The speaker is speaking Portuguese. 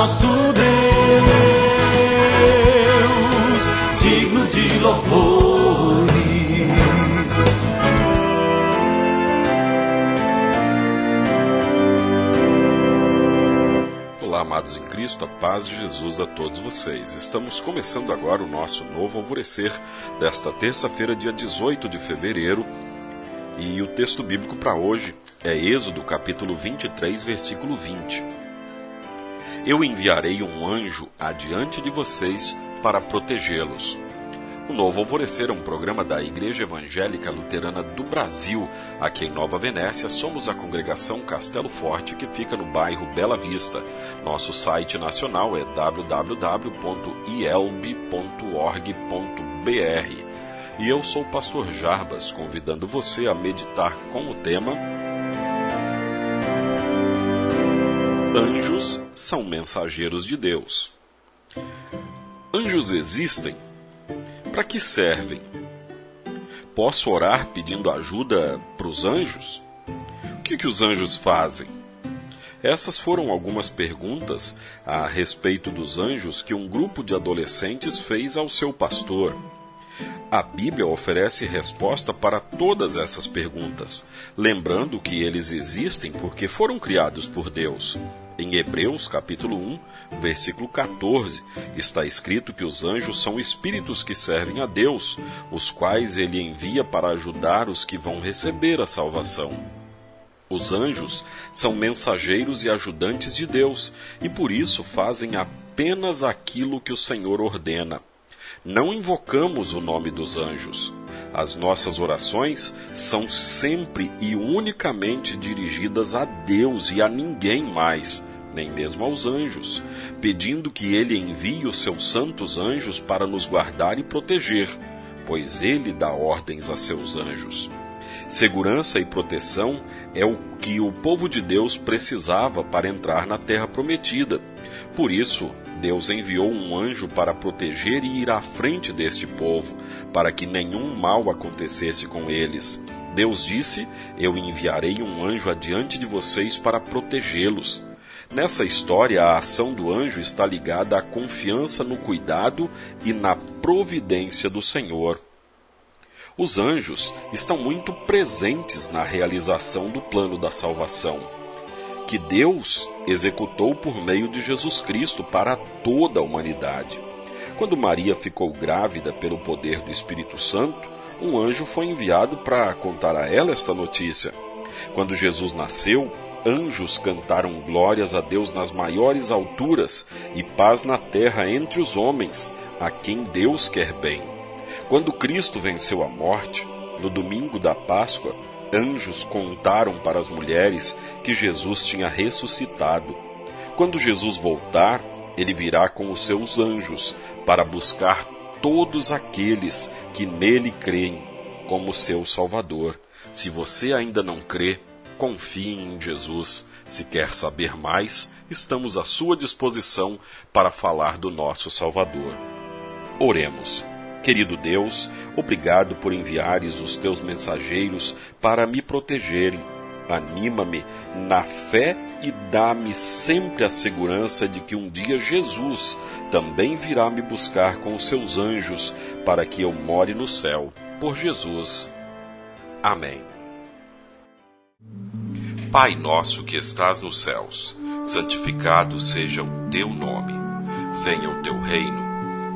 nosso Deus, digno de louvores. Olá, amados em Cristo, a paz de Jesus a todos vocês. Estamos começando agora o nosso novo alvorecer desta terça-feira, dia 18 de fevereiro, e o texto bíblico para hoje é Êxodo capítulo 23, versículo 20. Eu enviarei um anjo adiante de vocês para protegê-los. O Novo Alvorecer é um programa da Igreja Evangélica Luterana do Brasil. Aqui em Nova Venécia, somos a congregação Castelo Forte, que fica no bairro Bela Vista. Nosso site nacional é www.ielb.org.br. E eu sou o pastor Jarbas, convidando você a meditar com o tema Anjos são mensageiros de Deus. Anjos existem? Para que servem? Posso orar pedindo ajuda para os anjos? O que, que os anjos fazem? Essas foram algumas perguntas a respeito dos anjos que um grupo de adolescentes fez ao seu pastor. A Bíblia oferece resposta para todas essas perguntas, lembrando que eles existem porque foram criados por Deus. Em Hebreus, capítulo 1, versículo 14, está escrito que os anjos são espíritos que servem a Deus, os quais ele envia para ajudar os que vão receber a salvação. Os anjos são mensageiros e ajudantes de Deus e por isso fazem apenas aquilo que o Senhor ordena não invocamos o nome dos anjos. As nossas orações são sempre e unicamente dirigidas a Deus e a ninguém mais, nem mesmo aos anjos, pedindo que Ele envie os seus santos anjos para nos guardar e proteger, pois Ele dá ordens a seus anjos. Segurança e proteção é o que o povo de Deus precisava para entrar na terra prometida. Por isso, Deus enviou um anjo para proteger e ir à frente deste povo, para que nenhum mal acontecesse com eles. Deus disse: Eu enviarei um anjo adiante de vocês para protegê-los. Nessa história, a ação do anjo está ligada à confiança no cuidado e na providência do Senhor. Os anjos estão muito presentes na realização do plano da salvação que Deus executou por meio de Jesus Cristo para toda a humanidade. Quando Maria ficou grávida pelo poder do Espírito Santo, um anjo foi enviado para contar a ela esta notícia. Quando Jesus nasceu, anjos cantaram glórias a Deus nas maiores alturas e paz na terra entre os homens, a quem Deus quer bem. Quando Cristo venceu a morte, no domingo da Páscoa, anjos contaram para as mulheres que Jesus tinha ressuscitado. Quando Jesus voltar, ele virá com os seus anjos para buscar todos aqueles que nele creem como seu Salvador. Se você ainda não crê, confie em Jesus. Se quer saber mais, estamos à sua disposição para falar do nosso Salvador. Oremos. Querido Deus, obrigado por enviares os teus mensageiros para me protegerem. Anima-me na fé e dá-me sempre a segurança de que um dia Jesus também virá me buscar com os seus anjos para que eu more no céu. Por Jesus. Amém. Pai nosso que estás nos céus, santificado seja o teu nome. Venha o teu reino